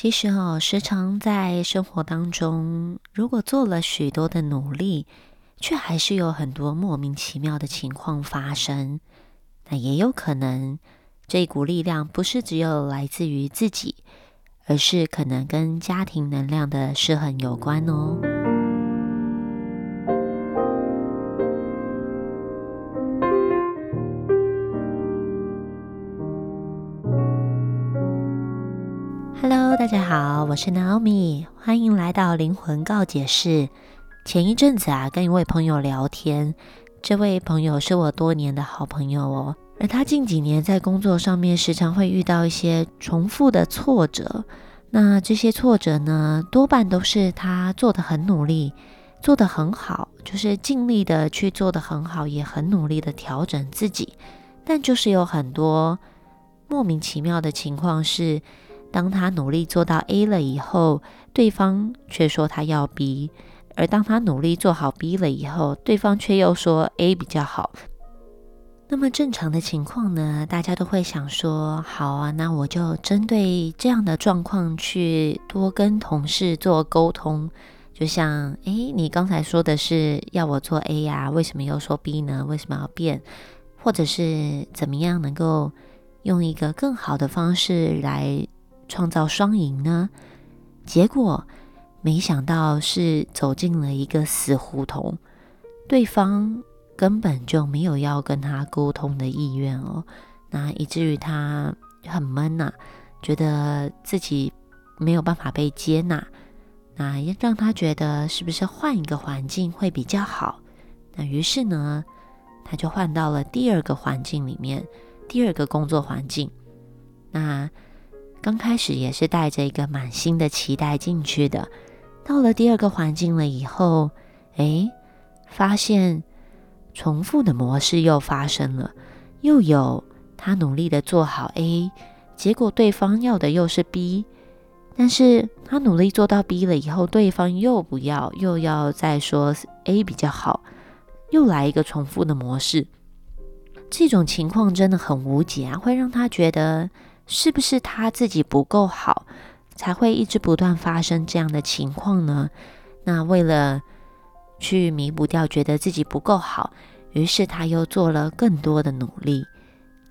其实哦，时常在生活当中，如果做了许多的努力，却还是有很多莫名其妙的情况发生，那也有可能这股力量不是只有来自于自己，而是可能跟家庭能量的失衡有关哦。大家好，我是 Naomi，欢迎来到灵魂告解室。前一阵子啊，跟一位朋友聊天，这位朋友是我多年的好朋友哦，而他近几年在工作上面时常会遇到一些重复的挫折。那这些挫折呢，多半都是他做的很努力，做的很好，就是尽力的去做的很好，也很努力的调整自己，但就是有很多莫名其妙的情况是。当他努力做到 A 了以后，对方却说他要 B；而当他努力做好 B 了以后，对方却又说 A 比较好。那么正常的情况呢？大家都会想说：好啊，那我就针对这样的状况去多跟同事做沟通。就像，诶，你刚才说的是要我做 A 呀，为什么又说 B 呢？为什么要变？或者是怎么样能够用一个更好的方式来？创造双赢呢？结果没想到是走进了一个死胡同，对方根本就没有要跟他沟通的意愿哦。那以至于他很闷呐，觉得自己没有办法被接纳。那也让他觉得是不是换一个环境会比较好？那于是呢，他就换到了第二个环境里面，第二个工作环境。那。刚开始也是带着一个满心的期待进去的，到了第二个环境了以后，哎，发现重复的模式又发生了，又有他努力的做好 A，结果对方要的又是 B，但是他努力做到 B 了以后，对方又不要，又要再说 A 比较好，又来一个重复的模式，这种情况真的很无解啊，会让他觉得。是不是他自己不够好，才会一直不断发生这样的情况呢？那为了去弥补掉觉得自己不够好，于是他又做了更多的努力，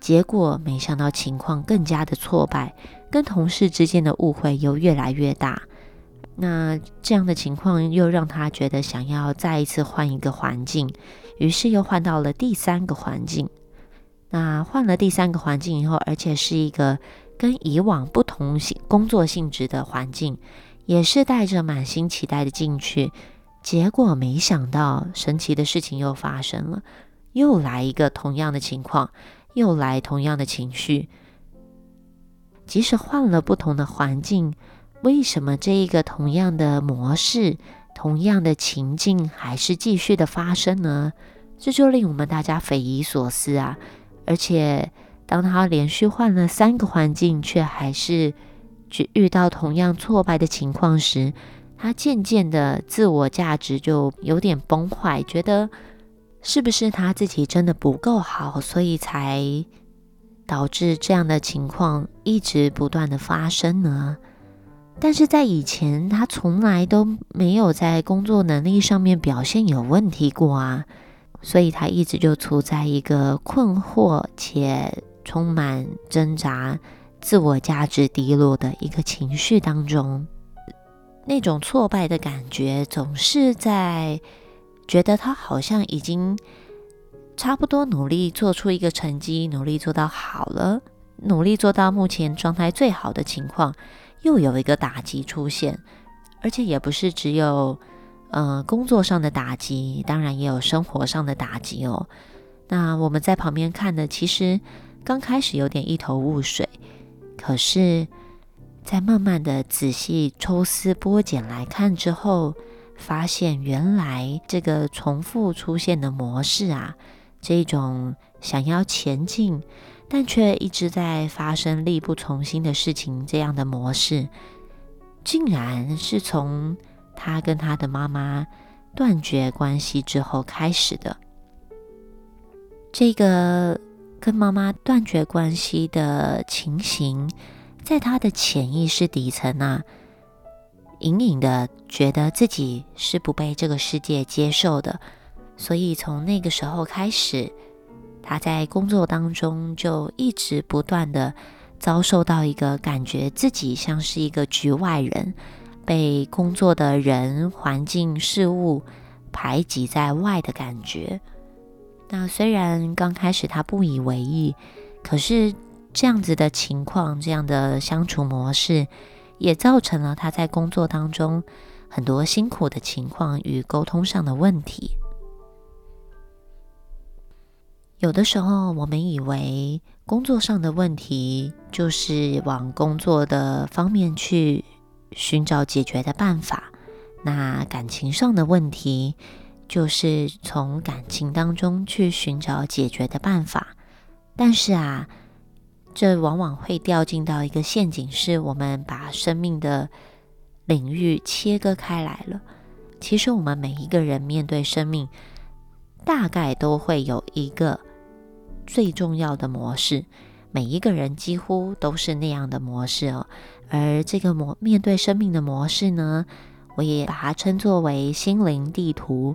结果没想到情况更加的挫败，跟同事之间的误会又越来越大。那这样的情况又让他觉得想要再一次换一个环境，于是又换到了第三个环境。那换了第三个环境以后，而且是一个跟以往不同性工作性质的环境，也是带着满心期待的进去，结果没想到神奇的事情又发生了，又来一个同样的情况，又来同样的情绪。即使换了不同的环境，为什么这一个同样的模式、同样的情境还是继续的发生呢？这就令我们大家匪夷所思啊！而且，当他连续换了三个环境，却还是遇到同样挫败的情况时，他渐渐的自我价值就有点崩坏，觉得是不是他自己真的不够好，所以才导致这样的情况一直不断的发生呢？但是在以前，他从来都没有在工作能力上面表现有问题过啊。所以他一直就处在一个困惑且充满挣扎、自我价值低落的一个情绪当中。那种挫败的感觉总是在觉得他好像已经差不多努力做出一个成绩，努力做到好了，努力做到目前状态最好的情况，又有一个打击出现，而且也不是只有。呃，工作上的打击，当然也有生活上的打击哦。那我们在旁边看的，其实刚开始有点一头雾水，可是，在慢慢的仔细抽丝剥茧来看之后，发现原来这个重复出现的模式啊，这种想要前进，但却一直在发生力不从心的事情，这样的模式，竟然是从。他跟他的妈妈断绝关系之后开始的，这个跟妈妈断绝关系的情形，在他的潜意识底层啊，隐隐的觉得自己是不被这个世界接受的，所以从那个时候开始，他在工作当中就一直不断的遭受到一个感觉自己像是一个局外人，被工作的人、环境、事物排挤在外的感觉。那虽然刚开始他不以为意，可是这样子的情况，这样的相处模式，也造成了他在工作当中很多辛苦的情况与沟通上的问题。有的时候，我们以为工作上的问题就是往工作的方面去寻找解决的办法，那感情上的问题。就是从感情当中去寻找解决的办法，但是啊，这往往会掉进到一个陷阱，是我们把生命的领域切割开来了。其实我们每一个人面对生命，大概都会有一个最重要的模式，每一个人几乎都是那样的模式哦。而这个模面对生命的模式呢？我也把它称作为心灵地图。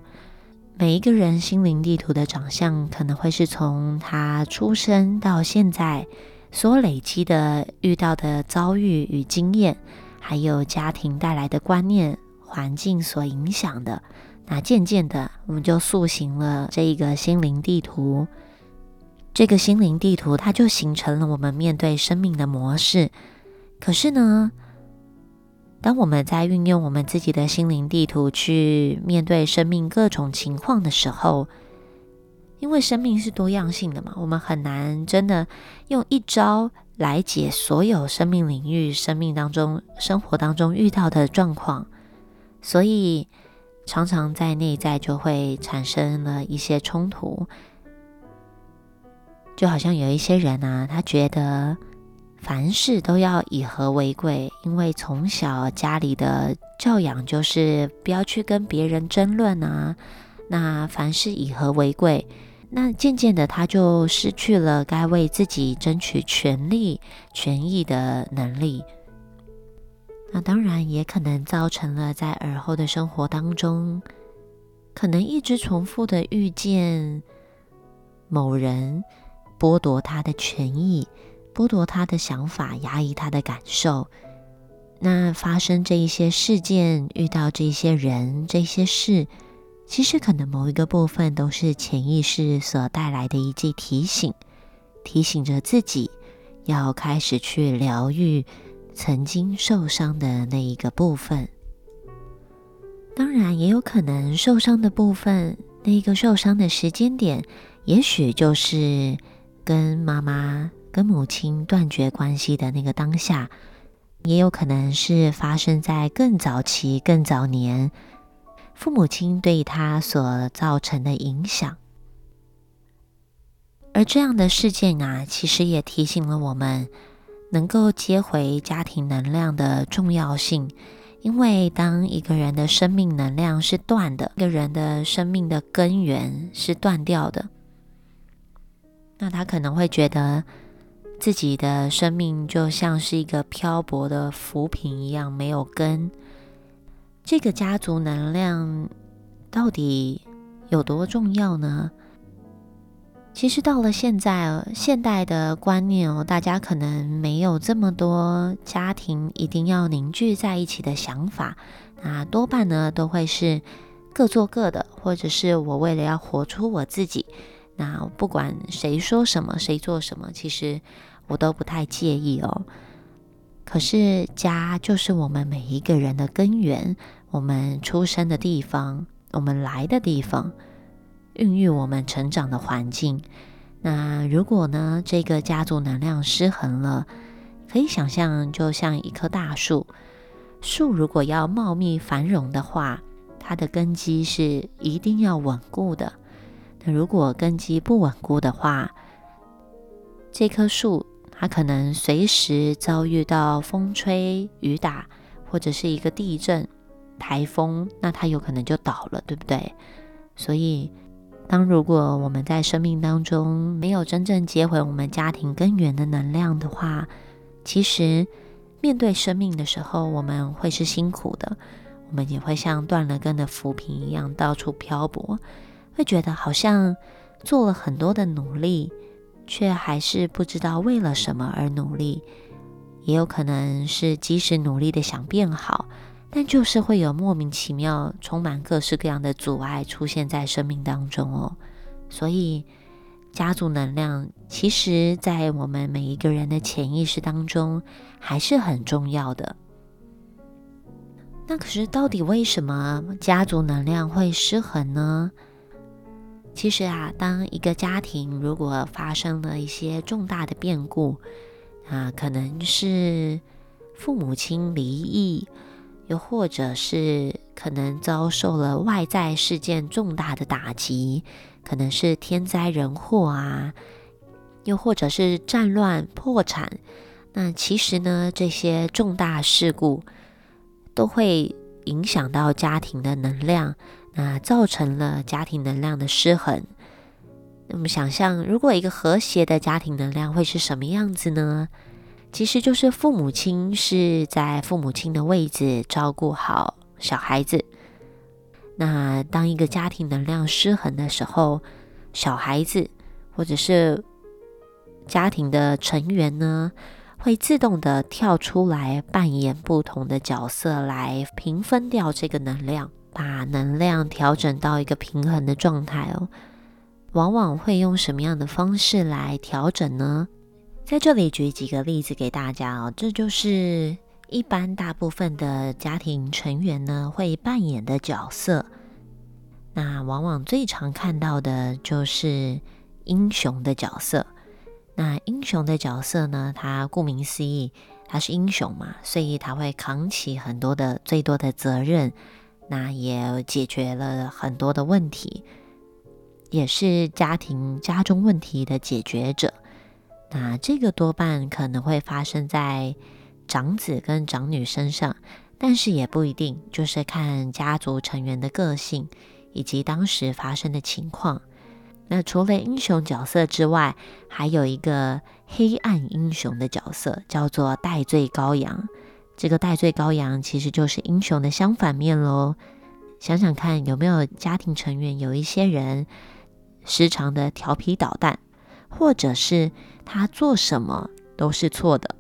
每一个人心灵地图的长相，可能会是从他出生到现在所累积的、遇到的遭遇与经验，还有家庭带来的观念、环境所影响的。那渐渐的，我们就塑形了这一个心灵地图。这个心灵地图，它就形成了我们面对生命的模式。可是呢？当我们在运用我们自己的心灵地图去面对生命各种情况的时候，因为生命是多样性的嘛，我们很难真的用一招来解所有生命领域、生命当中、生活当中遇到的状况，所以常常在内在就会产生了一些冲突，就好像有一些人啊，他觉得。凡事都要以和为贵，因为从小家里的教养就是不要去跟别人争论啊。那凡事以和为贵，那渐渐的他就失去了该为自己争取权利、权益的能力。那当然也可能造成了在尔后的生活当中，可能一直重复的遇见某人剥夺他的权益。剥夺他的想法，压抑他的感受。那发生这一些事件，遇到这些人、这些事，其实可能某一个部分都是潜意识所带来的一记提醒，提醒着自己要开始去疗愈曾经受伤的那一个部分。当然，也有可能受伤的部分，那一个受伤的时间点，也许就是跟妈妈。跟母亲断绝关系的那个当下，也有可能是发生在更早期、更早年，父母亲对他所造成的影响。而这样的事件啊，其实也提醒了我们，能够接回家庭能量的重要性。因为当一个人的生命能量是断的，一个人的生命的根源是断掉的，那他可能会觉得。自己的生命就像是一个漂泊的浮萍一样，没有根。这个家族能量到底有多重要呢？其实到了现在，现代的观念哦，大家可能没有这么多家庭一定要凝聚在一起的想法。那多半呢，都会是各做各的，或者是我为了要活出我自己，那不管谁说什么，谁做什么，其实。我都不太介意哦。可是家就是我们每一个人的根源，我们出生的地方，我们来的地方，孕育我们成长的环境。那如果呢，这个家族能量失衡了，可以想象，就像一棵大树，树如果要茂密繁荣的话，它的根基是一定要稳固的。那如果根基不稳固的话，这棵树。它可能随时遭遇到风吹雨打，或者是一个地震、台风，那它有可能就倒了，对不对？所以，当如果我们在生命当中没有真正接回我们家庭根源的能量的话，其实面对生命的时候，我们会是辛苦的，我们也会像断了根的浮萍一样到处漂泊，会觉得好像做了很多的努力，却还是不知道为了什么而努力。也有可能是即使努力的想变好，但就是会有莫名其妙、充满各式各样的阻碍出现在生命当中哦。所以，家族能量其实，在我们每一个人的潜意识当中还是很重要的。那可是，到底为什么家族能量会失衡呢？其实啊，当一个家庭如果发生了一些重大的变故，啊，可能是父母亲离异，又或者是可能遭受了外在事件重大的打击，可能是天灾人祸啊，又或者是战乱破产。那其实呢，这些重大事故都会影响到家庭的能量，那造成了家庭能量的失衡。那么，想象如果一个和谐的家庭能量会是什么样子呢？其实就是父母亲是在父母亲的位置照顾好小孩子。那当一个家庭能量失衡的时候，小孩子或者是家庭的成员呢，会自动的跳出来扮演不同的角色，来平分掉这个能量，把能量调整到一个平衡的状态哦。往往会用什么样的方式来调整呢？在这里举几个例子给大家哦，这就是一般大部分的家庭成员呢会扮演的角色。那往往最常看到的就是英雄的角色。那英雄的角色呢，他顾名思义，他是英雄嘛，所以他会扛起很多的最多的责任，那也解决了很多的问题。也是家庭家中问题的解决者，那这个多半可能会发生在长子跟长女身上，但是也不一定，就是看家族成员的个性以及当时发生的情况。那除了英雄角色之外，还有一个黑暗英雄的角色，叫做戴罪羔羊。这个戴罪羔羊其实就是英雄的相反面喽。想想看，有没有家庭成员有一些人？时常的调皮捣蛋，或者是他做什么都是错的，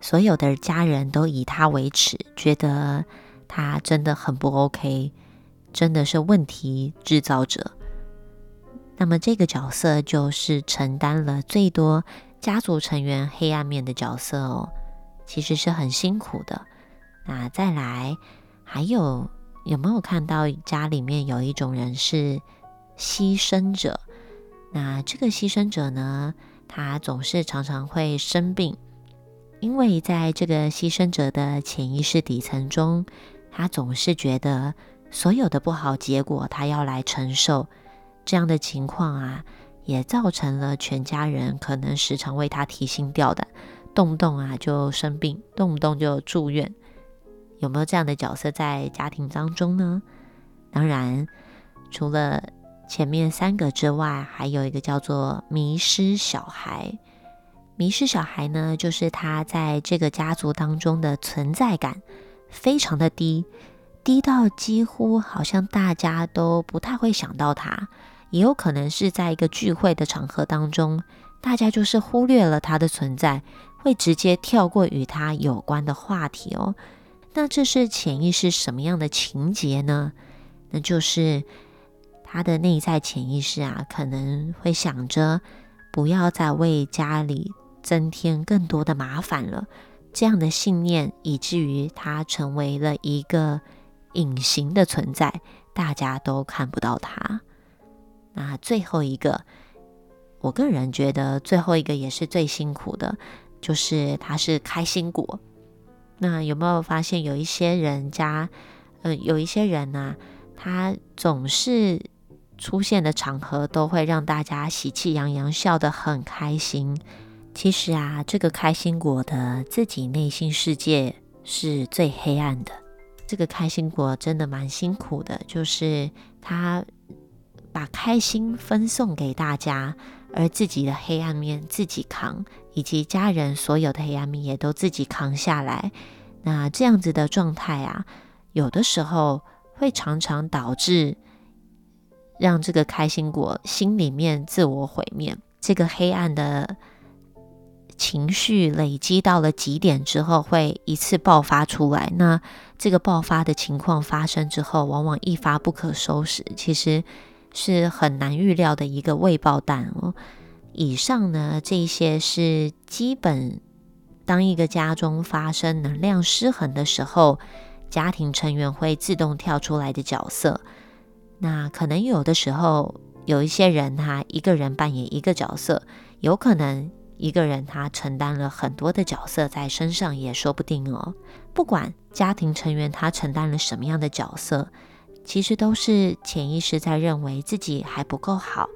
所有的家人都以他为耻，觉得他真的很不 OK，真的是问题制造者。那么这个角色就是承担了最多家族成员黑暗面的角色哦，其实是很辛苦的。那再来，还有有没有看到家里面有一种人是？牺牲者，那这个牺牲者呢？他总是常常会生病，因为在这个牺牲者的潜意识底层中，他总是觉得所有的不好结果他要来承受。这样的情况啊，也造成了全家人可能时常为他提心吊胆，动不动啊就生病，动不动就住院。有没有这样的角色在家庭当中呢？当然，除了。前面三个之外，还有一个叫做迷失小孩。迷失小孩呢，就是他在这个家族当中的存在感非常的低，低到几乎好像大家都不太会想到他。也有可能是在一个聚会的场合当中，大家就是忽略了他的存在，会直接跳过与他有关的话题哦。那这是潜意识什么样的情节呢？那就是。他的内在潜意识啊，可能会想着不要再为家里增添更多的麻烦了。这样的信念，以至于他成为了一个隐形的存在，大家都看不到他。那最后一个，我个人觉得最后一个也是最辛苦的，就是它是开心果。那有没有发现有一些人家，呃，有一些人呢，他总是。出现的场合都会让大家喜气洋洋，笑得很开心。其实啊，这个开心果的自己内心世界是最黑暗的。这个开心果真的蛮辛苦的，就是他把开心分送给大家，而自己的黑暗面自己扛，以及家人所有的黑暗面也都自己扛下来。那这样子的状态啊，有的时候会常常导致让这个开心果心里面自我毁灭，这个黑暗的情绪累积到了极点之后，会一次爆发出来。那这个爆发的情况发生之后，往往一发不可收拾，其实是很难预料的一个未爆弹哦。以上呢，这些是基本。当一个家中发生能量失衡的时候，家庭成员会自动跳出来的角色。那可能有的时候有一些人他一个人扮演一个角色，有可能一个人他承担了很多的角色在身上也说不定哦。不管家庭成员他承担了什么样的角色，其实都是潜意识在认为自己还不够好。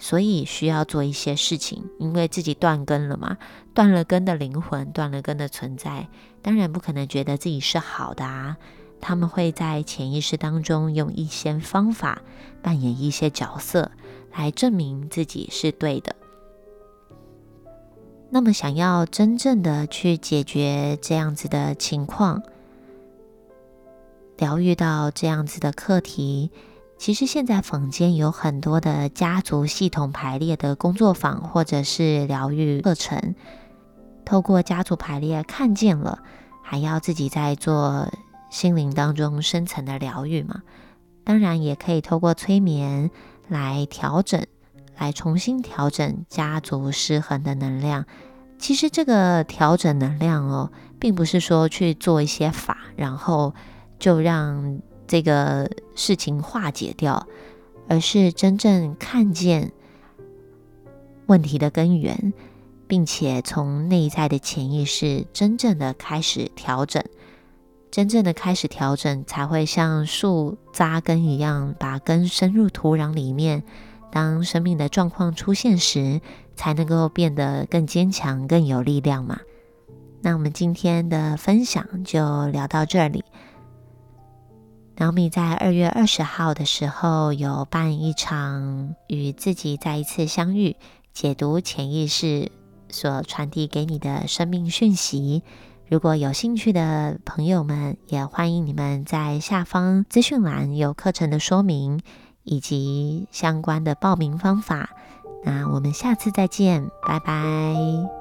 所以需要做一些事情，因为自己断根了嘛，断了根的灵魂，断了根的存在，当然不可能觉得自己是好的啊。他们会在潜意识当中用一些方法扮演一些角色，来证明自己是对的。那么，想要真正的去解决这样子的情况，疗愈到这样子的课题。其实现在坊间有很多的家族系统排列的工作坊，或者是疗愈课程。透过家族排列看见了，还要自己在做心灵当中深层的疗愈嘛？当然也可以透过催眠来调整，来重新调整家族失衡的能量。其实这个调整能量哦，并不是说去做一些法，然后就让。这个事情化解掉，而是真正看见问题的根源，并且从内在的潜意识真正的开始调整，真正的开始调整，才会像树扎根一样，把根深入土壤里面。当生命的状况出现时，才能够变得更坚强、更有力量嘛。那我们今天的分享就聊到这里。小米在二月二十号的时候有办一场与自己再一次相遇，解读潜意识所传递给你的生命讯息。如果有兴趣的朋友们，也欢迎你们在下方资讯栏有课程的说明以及相关的报名方法。那我们下次再见，拜拜。